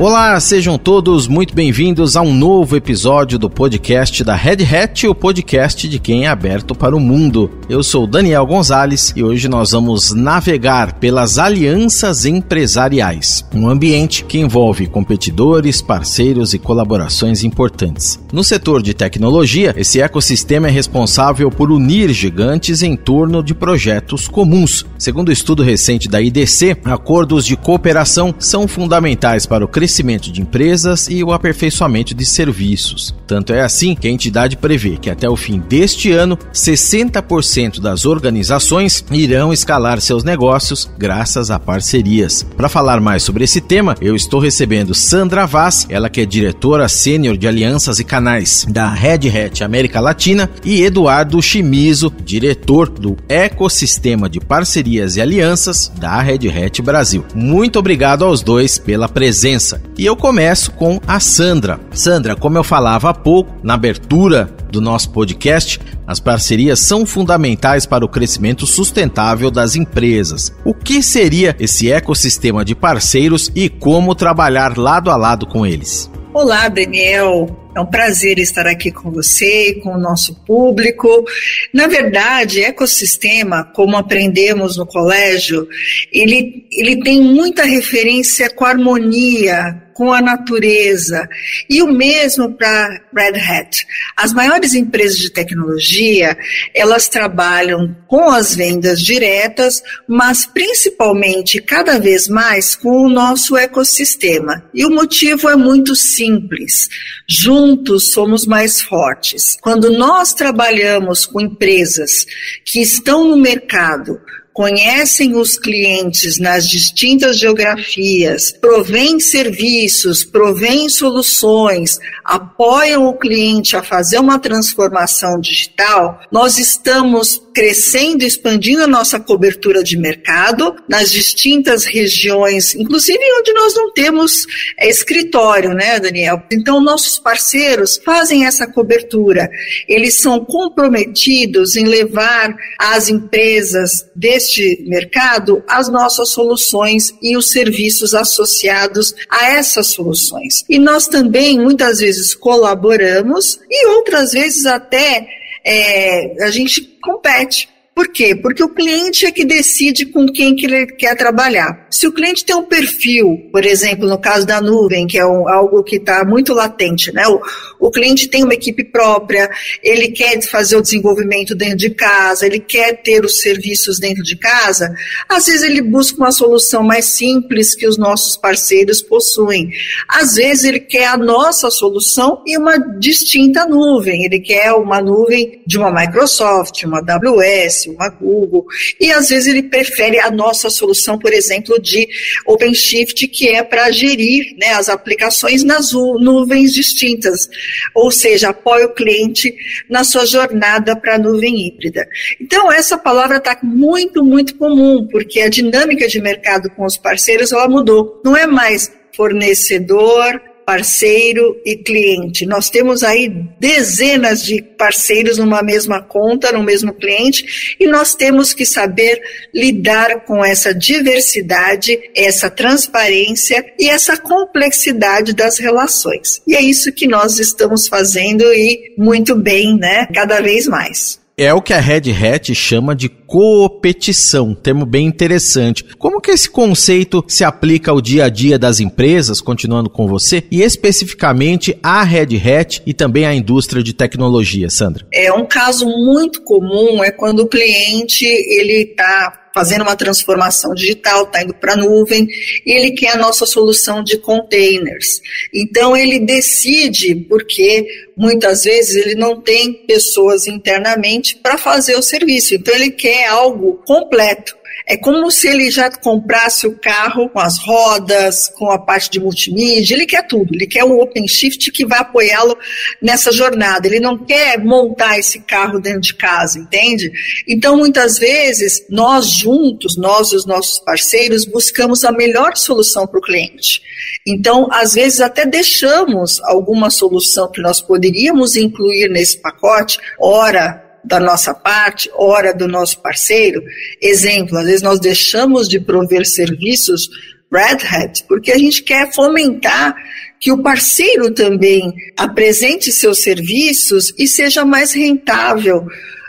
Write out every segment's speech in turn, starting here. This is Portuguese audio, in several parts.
Olá, sejam todos muito bem-vindos a um novo episódio do podcast da Red Hat, o podcast de quem é aberto para o mundo. Eu sou Daniel Gonzalez e hoje nós vamos navegar pelas alianças empresariais, um ambiente que envolve competidores, parceiros e colaborações importantes. No setor de tecnologia, esse ecossistema é responsável por unir gigantes em torno de projetos comuns. Segundo o estudo recente da IDC, acordos de cooperação são fundamentais para o crescimento crescimento de empresas e o aperfeiçoamento de serviços. Tanto é assim que a entidade prevê que até o fim deste ano, 60% das organizações irão escalar seus negócios graças a parcerias. Para falar mais sobre esse tema, eu estou recebendo Sandra Vaz, ela que é diretora sênior de alianças e canais da Red Hat América Latina, e Eduardo Chimizo, diretor do ecossistema de parcerias e alianças da Red Hat Brasil. Muito obrigado aos dois pela presença. E eu começo com a Sandra. Sandra, como eu falava há pouco, na abertura do nosso podcast, as parcerias são fundamentais para o crescimento sustentável das empresas. O que seria esse ecossistema de parceiros e como trabalhar lado a lado com eles? Olá, Daniel. É um prazer estar aqui com você e com o nosso público. Na verdade, ecossistema, como aprendemos no colégio, ele, ele tem muita referência com harmonia, com a natureza. E o mesmo para Red Hat. As maiores empresas de tecnologia, elas trabalham com as vendas diretas, mas principalmente cada vez mais com o nosso ecossistema. E o motivo é muito simples. Juntos somos mais fortes. Quando nós trabalhamos com empresas que estão no mercado conhecem os clientes nas distintas geografias, provêm serviços, provêm soluções, apoiam o cliente a fazer uma transformação digital, nós estamos crescendo, expandindo a nossa cobertura de mercado nas distintas regiões, inclusive onde nós não temos é, escritório, né, Daniel? Então, nossos parceiros fazem essa cobertura. Eles são comprometidos em levar as empresas deste mercado as nossas soluções e os serviços associados a essas soluções. E nós também, muitas vezes, colaboramos e outras vezes até é, a gente compete. Por quê? Porque o cliente é que decide com quem que ele quer trabalhar. Se o cliente tem um perfil, por exemplo, no caso da nuvem, que é um, algo que está muito latente, né? O, o cliente tem uma equipe própria, ele quer fazer o desenvolvimento dentro de casa, ele quer ter os serviços dentro de casa, às vezes ele busca uma solução mais simples que os nossos parceiros possuem. Às vezes ele quer a nossa solução e uma distinta nuvem, ele quer uma nuvem de uma Microsoft, uma AWS, uma Google, e às vezes ele prefere a nossa solução, por exemplo, de OpenShift, que é para gerir né, as aplicações nas nuvens distintas, ou seja, apoia o cliente na sua jornada para a nuvem híbrida. Então, essa palavra está muito, muito comum, porque a dinâmica de mercado com os parceiros ela mudou. Não é mais fornecedor, parceiro e cliente. Nós temos aí dezenas de parceiros numa mesma conta, no mesmo cliente, e nós temos que saber lidar com essa diversidade, essa transparência e essa complexidade das relações. E é isso que nós estamos fazendo e muito bem, né? Cada vez mais. É o que a Red Hat chama de coopetição, termo bem interessante. Como que esse conceito se aplica ao dia a dia das empresas, continuando com você, e especificamente à Red Hat e também à indústria de tecnologia, Sandra? É um caso muito comum é quando o cliente ele está fazendo uma transformação digital, está indo para a nuvem, e ele quer a nossa solução de containers. Então ele decide, porque muitas vezes ele não tem pessoas internamente para fazer o serviço, então ele quer algo completo. É como se ele já comprasse o carro com as rodas, com a parte de multimídia, ele quer tudo, ele quer o OpenShift que vai apoiá-lo nessa jornada. Ele não quer montar esse carro dentro de casa, entende? Então, muitas vezes, nós juntos, nós e os nossos parceiros, buscamos a melhor solução para o cliente. Então, às vezes, até deixamos alguma solução que nós poderíamos incluir nesse pacote, ora da nossa parte, hora do nosso parceiro. Exemplo, às vezes nós deixamos de prover serviços Red Hat, porque a gente quer fomentar que o parceiro também apresente seus serviços e seja mais rentável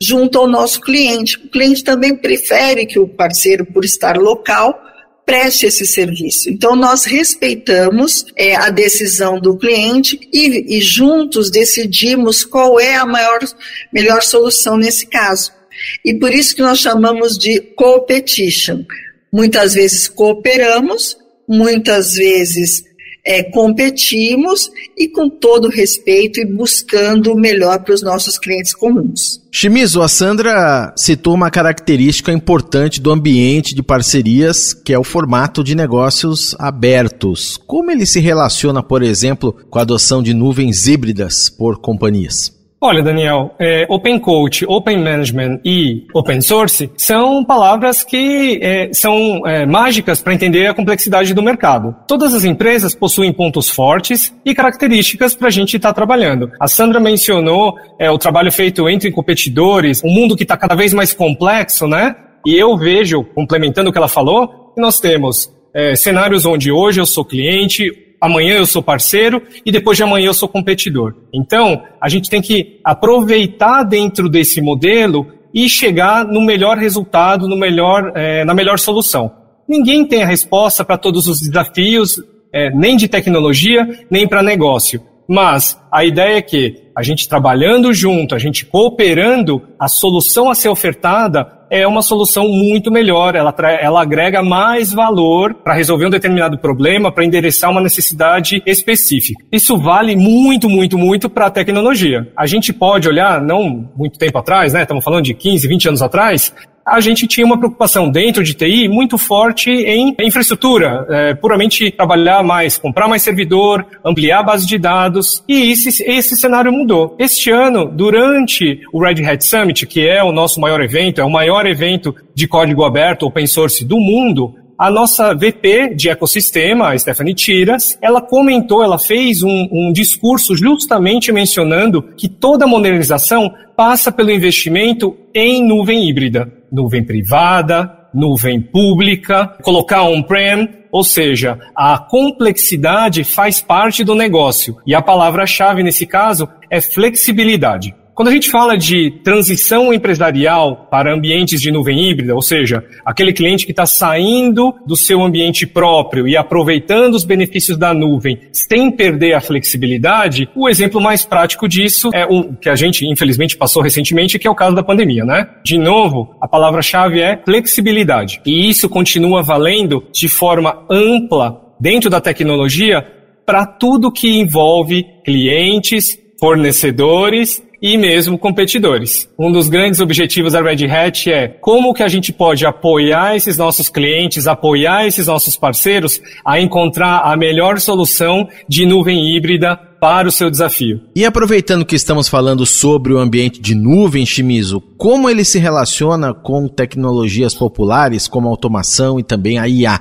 junto ao nosso cliente. O cliente também prefere que o parceiro, por estar local, preste esse serviço. Então, nós respeitamos é, a decisão do cliente e, e juntos decidimos qual é a maior, melhor solução nesse caso. E por isso que nós chamamos de competition. Muitas vezes cooperamos, muitas vezes é, competimos e com todo respeito e buscando o melhor para os nossos clientes comuns. Chimizo, a Sandra citou uma característica importante do ambiente de parcerias, que é o formato de negócios abertos. Como ele se relaciona, por exemplo, com a adoção de nuvens híbridas por companhias? Olha, Daniel, é, Open Coach, Open Management e Open Source são palavras que é, são é, mágicas para entender a complexidade do mercado. Todas as empresas possuem pontos fortes e características para a gente estar tá trabalhando. A Sandra mencionou é, o trabalho feito entre competidores, um mundo que está cada vez mais complexo, né? E eu vejo, complementando o que ela falou, que nós temos é, cenários onde hoje eu sou cliente, amanhã eu sou parceiro e depois de amanhã eu sou competidor. Então, a gente tem que aproveitar dentro desse modelo e chegar no melhor resultado, no melhor, é, na melhor solução. Ninguém tem a resposta para todos os desafios, é, nem de tecnologia, nem para negócio. Mas a ideia é que a gente trabalhando junto, a gente cooperando, a solução a ser ofertada é uma solução muito melhor, ela, ela agrega mais valor para resolver um determinado problema, para endereçar uma necessidade específica. Isso vale muito, muito, muito para a tecnologia. A gente pode olhar, não muito tempo atrás, né? Estamos falando de 15, 20 anos atrás, a gente tinha uma preocupação dentro de TI muito forte em infraestrutura, é, puramente trabalhar mais, comprar mais servidor, ampliar a base de dados, e esse, esse cenário mudou. Este ano, durante o Red Hat Summit, que é o nosso maior evento, é o maior evento de código aberto, open source do mundo, a nossa VP de ecossistema, a Stephanie Tiras, ela comentou, ela fez um, um discurso justamente mencionando que toda modernização passa pelo investimento em nuvem híbrida, nuvem privada, nuvem pública, colocar on-prem, ou seja, a complexidade faz parte do negócio. E a palavra-chave nesse caso é flexibilidade. Quando a gente fala de transição empresarial para ambientes de nuvem híbrida, ou seja, aquele cliente que está saindo do seu ambiente próprio e aproveitando os benefícios da nuvem sem perder a flexibilidade, o exemplo mais prático disso é o que a gente infelizmente passou recentemente, que é o caso da pandemia, né? De novo, a palavra-chave é flexibilidade. E isso continua valendo de forma ampla dentro da tecnologia para tudo que envolve clientes, fornecedores e mesmo competidores. Um dos grandes objetivos da Red Hat é como que a gente pode apoiar esses nossos clientes, apoiar esses nossos parceiros a encontrar a melhor solução de nuvem híbrida para o seu desafio. E aproveitando que estamos falando sobre o ambiente de nuvem, Shimizu, como ele se relaciona com tecnologias populares como automação e também a IA?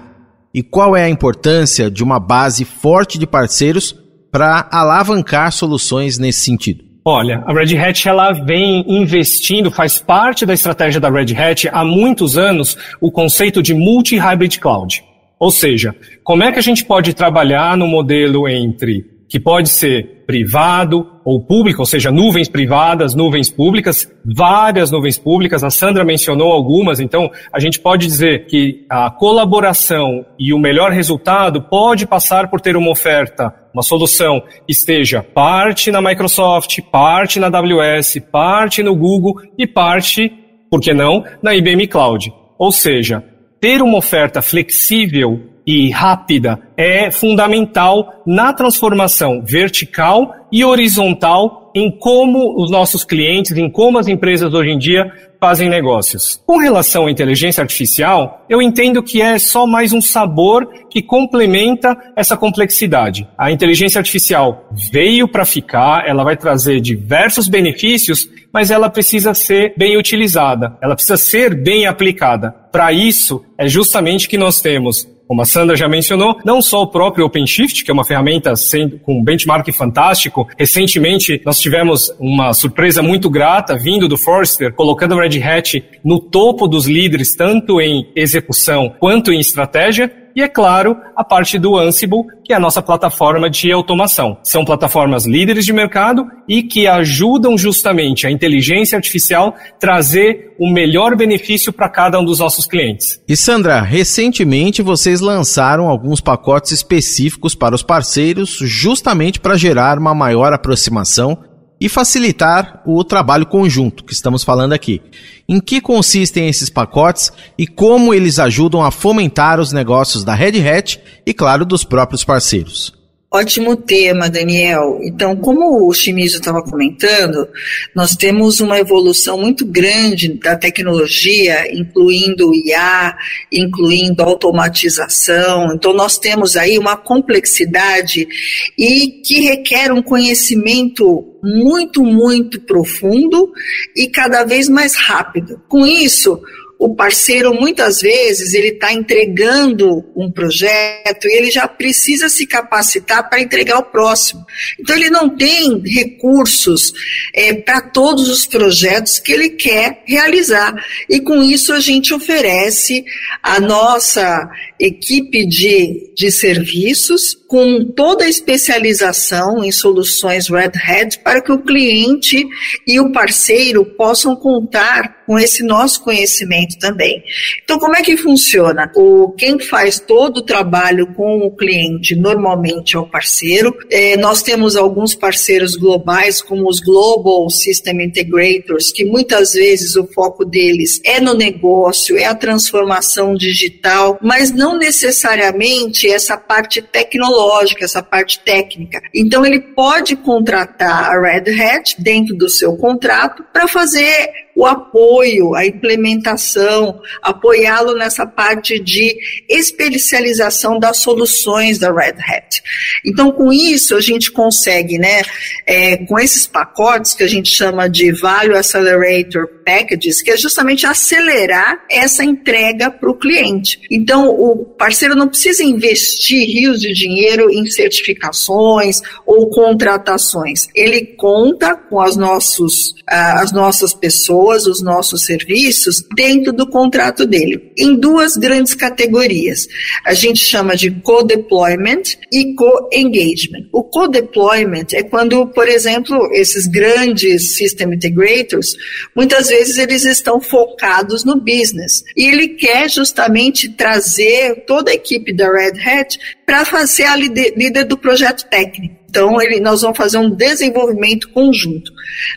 E qual é a importância de uma base forte de parceiros para alavancar soluções nesse sentido? Olha, a Red Hat ela vem investindo, faz parte da estratégia da Red Hat há muitos anos o conceito de multi-hybrid cloud. Ou seja, como é que a gente pode trabalhar no modelo entre que pode ser privado ou público, ou seja, nuvens privadas, nuvens públicas, várias nuvens públicas, a Sandra mencionou algumas, então a gente pode dizer que a colaboração e o melhor resultado pode passar por ter uma oferta, uma solução que esteja parte na Microsoft, parte na AWS, parte no Google e parte, por que não, na IBM Cloud. Ou seja, ter uma oferta flexível e rápida é fundamental na transformação vertical e horizontal em como os nossos clientes, em como as empresas hoje em dia fazem negócios. Com relação à inteligência artificial, eu entendo que é só mais um sabor que complementa essa complexidade. A inteligência artificial veio para ficar, ela vai trazer diversos benefícios, mas ela precisa ser bem utilizada, ela precisa ser bem aplicada. Para isso, é justamente que nós temos como a Sandra já mencionou, não só o próprio OpenShift, que é uma ferramenta sem, com benchmark fantástico. Recentemente, nós tivemos uma surpresa muito grata vindo do Forrester, colocando o Red Hat no topo dos líderes, tanto em execução quanto em estratégia. E, é claro, a parte do Ansible, que é a nossa plataforma de automação. São plataformas líderes de mercado e que ajudam justamente a inteligência artificial trazer o melhor benefício para cada um dos nossos clientes. E Sandra, recentemente vocês lançaram alguns pacotes específicos para os parceiros, justamente para gerar uma maior aproximação e facilitar o trabalho conjunto que estamos falando aqui. Em que consistem esses pacotes e como eles ajudam a fomentar os negócios da Red Hat e, claro, dos próprios parceiros? Ótimo tema, Daniel. Então, como o Chimizo estava comentando, nós temos uma evolução muito grande da tecnologia, incluindo IA, incluindo automatização. Então, nós temos aí uma complexidade e que requer um conhecimento muito, muito profundo e cada vez mais rápido. Com isso, o parceiro muitas vezes ele está entregando um projeto e ele já precisa se capacitar para entregar o próximo. Então ele não tem recursos é, para todos os projetos que ele quer realizar. E com isso a gente oferece a nossa equipe de, de serviços com toda a especialização em soluções Red Hat para que o cliente e o parceiro possam contar com esse nosso conhecimento também. Então, como é que funciona? O, quem faz todo o trabalho com o cliente normalmente é o parceiro. É, nós temos alguns parceiros globais, como os Global System Integrators, que muitas vezes o foco deles é no negócio, é a transformação digital, mas não necessariamente essa parte tecnológica, essa parte técnica. Então, ele pode contratar a Red Hat dentro do seu contrato para fazer o apoio, a implementação, apoiá-lo nessa parte de especialização das soluções da Red Hat. Então, com isso, a gente consegue, né, é, com esses pacotes que a gente chama de Value Accelerator Packages, que é justamente acelerar essa entrega para o cliente. Então, o parceiro não precisa investir rios de dinheiro em certificações ou contratações. Ele conta com as, nossos, uh, as nossas pessoas pessoas os nossos serviços dentro do contrato dele, em duas grandes categorias. A gente chama de co-deployment e co-engagement. O co-deployment é quando, por exemplo, esses grandes system integrators, muitas vezes eles estão focados no business e ele quer justamente trazer toda a equipe da Red Hat para ser a líder do projeto técnico. Então, ele, nós vamos fazer um desenvolvimento conjunto.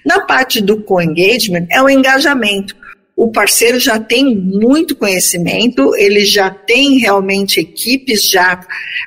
Na parte do co-engagement, é o engajamento o parceiro já tem muito conhecimento, ele já tem realmente equipes já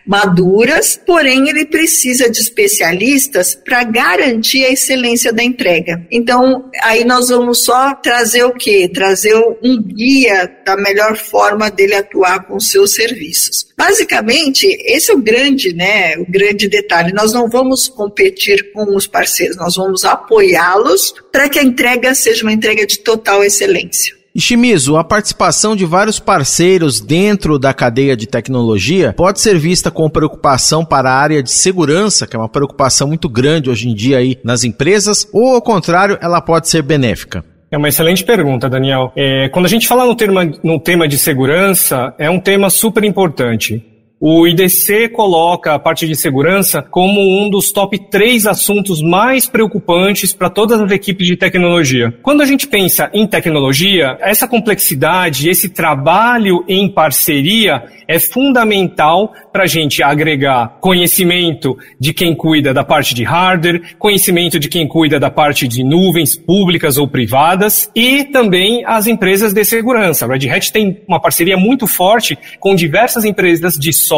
maduras, porém ele precisa de especialistas para garantir a excelência da entrega. Então, aí nós vamos só trazer o quê? Trazer um guia da melhor forma dele atuar com os seus serviços. Basicamente, esse é o grande, né, o grande detalhe. Nós não vamos competir com os parceiros, nós vamos apoiá-los para que a entrega seja uma entrega de total excelência. E Shimizu, a participação de vários parceiros dentro da cadeia de tecnologia pode ser vista com preocupação para a área de segurança, que é uma preocupação muito grande hoje em dia aí nas empresas, ou ao contrário, ela pode ser benéfica? É uma excelente pergunta, Daniel. É, quando a gente fala no tema, no tema de segurança, é um tema super importante. O IDC coloca a parte de segurança como um dos top três assuntos mais preocupantes para todas as equipes de tecnologia. Quando a gente pensa em tecnologia, essa complexidade, esse trabalho em parceria é fundamental para a gente agregar conhecimento de quem cuida da parte de hardware, conhecimento de quem cuida da parte de nuvens públicas ou privadas e também as empresas de segurança. A Red Hat tem uma parceria muito forte com diversas empresas de software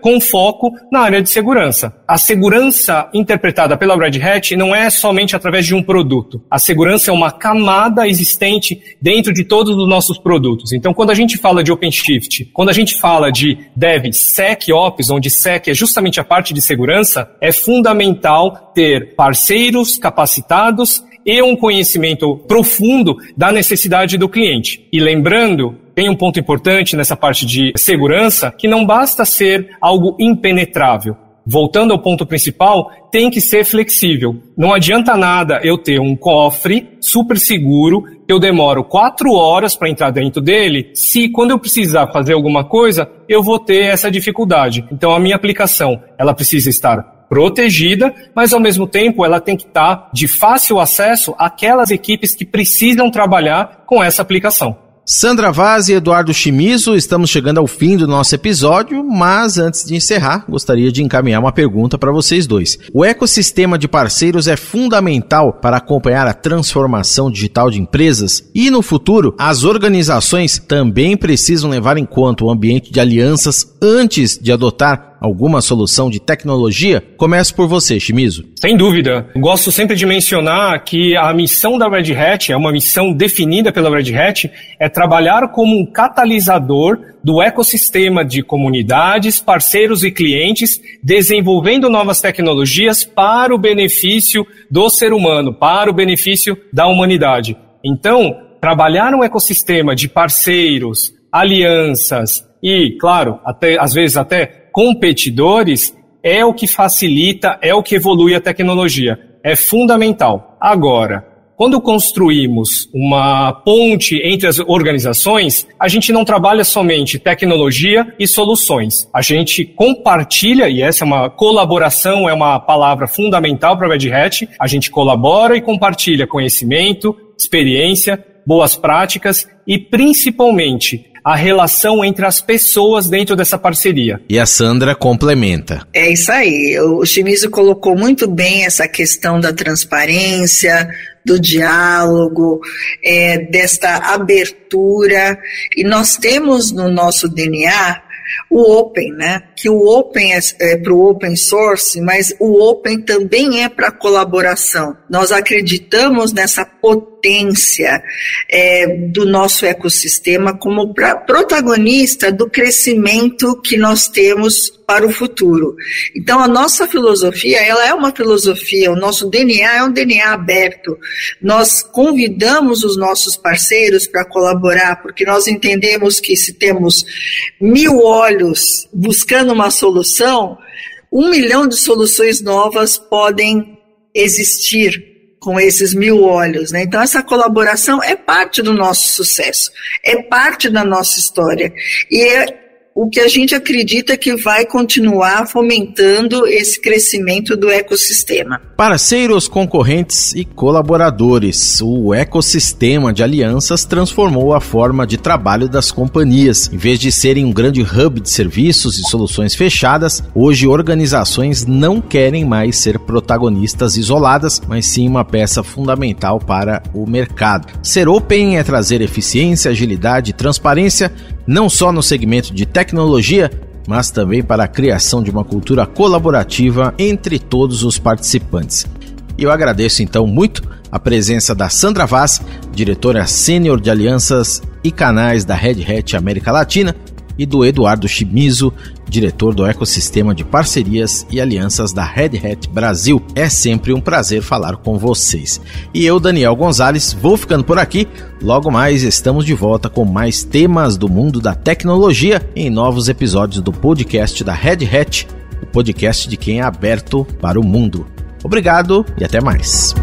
com foco na área de segurança. A segurança interpretada pela Red Hat não é somente através de um produto. A segurança é uma camada existente dentro de todos os nossos produtos. Então, quando a gente fala de OpenShift, quando a gente fala de DevSecOps, onde Sec é justamente a parte de segurança, é fundamental ter parceiros capacitados e um conhecimento profundo da necessidade do cliente. E lembrando tem um ponto importante nessa parte de segurança, que não basta ser algo impenetrável. Voltando ao ponto principal, tem que ser flexível. Não adianta nada eu ter um cofre super seguro eu demoro quatro horas para entrar dentro dele, se quando eu precisar fazer alguma coisa, eu vou ter essa dificuldade. Então a minha aplicação, ela precisa estar protegida, mas ao mesmo tempo ela tem que estar de fácil acesso àquelas equipes que precisam trabalhar com essa aplicação. Sandra Vaz e Eduardo Chimizo, estamos chegando ao fim do nosso episódio, mas antes de encerrar, gostaria de encaminhar uma pergunta para vocês dois. O ecossistema de parceiros é fundamental para acompanhar a transformação digital de empresas e no futuro, as organizações também precisam levar em conta o ambiente de alianças antes de adotar alguma solução de tecnologia? Começo por você, Shimizu. Sem dúvida. Gosto sempre de mencionar que a missão da Red Hat, é uma missão definida pela Red Hat, é trabalhar como um catalisador do ecossistema de comunidades, parceiros e clientes, desenvolvendo novas tecnologias para o benefício do ser humano, para o benefício da humanidade. Então, trabalhar um ecossistema de parceiros, alianças e, claro, até, às vezes até competidores é o que facilita, é o que evolui a tecnologia. É fundamental. Agora, quando construímos uma ponte entre as organizações, a gente não trabalha somente tecnologia e soluções. A gente compartilha, e essa é uma colaboração, é uma palavra fundamental para a Red Hat. A gente colabora e compartilha conhecimento, experiência, boas práticas e, principalmente, a relação entre as pessoas dentro dessa parceria. E a Sandra complementa. É isso aí. O Chimizo colocou muito bem essa questão da transparência, do diálogo, é, desta abertura. E nós temos no nosso DNA o open, né? Que o open é, é para o open source, mas o open também é para colaboração. Nós acreditamos nessa potência é, do nosso ecossistema como protagonista do crescimento que nós temos para o futuro. Então a nossa filosofia, ela é uma filosofia, o nosso DNA é um DNA aberto. Nós convidamos os nossos parceiros para colaborar, porque nós entendemos que se temos mil olhos buscando uma solução, um milhão de soluções novas podem existir com esses mil olhos. Né? Então, essa colaboração é parte do nosso sucesso, é parte da nossa história. E é o que a gente acredita que vai continuar fomentando esse crescimento do ecossistema. Parceiros, concorrentes e colaboradores. O ecossistema de alianças transformou a forma de trabalho das companhias. Em vez de serem um grande hub de serviços e soluções fechadas, hoje organizações não querem mais ser protagonistas isoladas, mas sim uma peça fundamental para o mercado. Ser open é trazer eficiência, agilidade e transparência não só no segmento de tecnologia, mas também para a criação de uma cultura colaborativa entre todos os participantes. E eu agradeço então muito a presença da Sandra Vaz, diretora sênior de alianças e canais da Red Hat América Latina, e do Eduardo Chimizo, diretor do ecossistema de parcerias e alianças da Red Hat Brasil. É sempre um prazer falar com vocês. E eu, Daniel Gonzalez, vou ficando por aqui. Logo mais estamos de volta com mais temas do mundo da tecnologia em novos episódios do podcast da Red Hat, o podcast de quem é aberto para o mundo. Obrigado e até mais.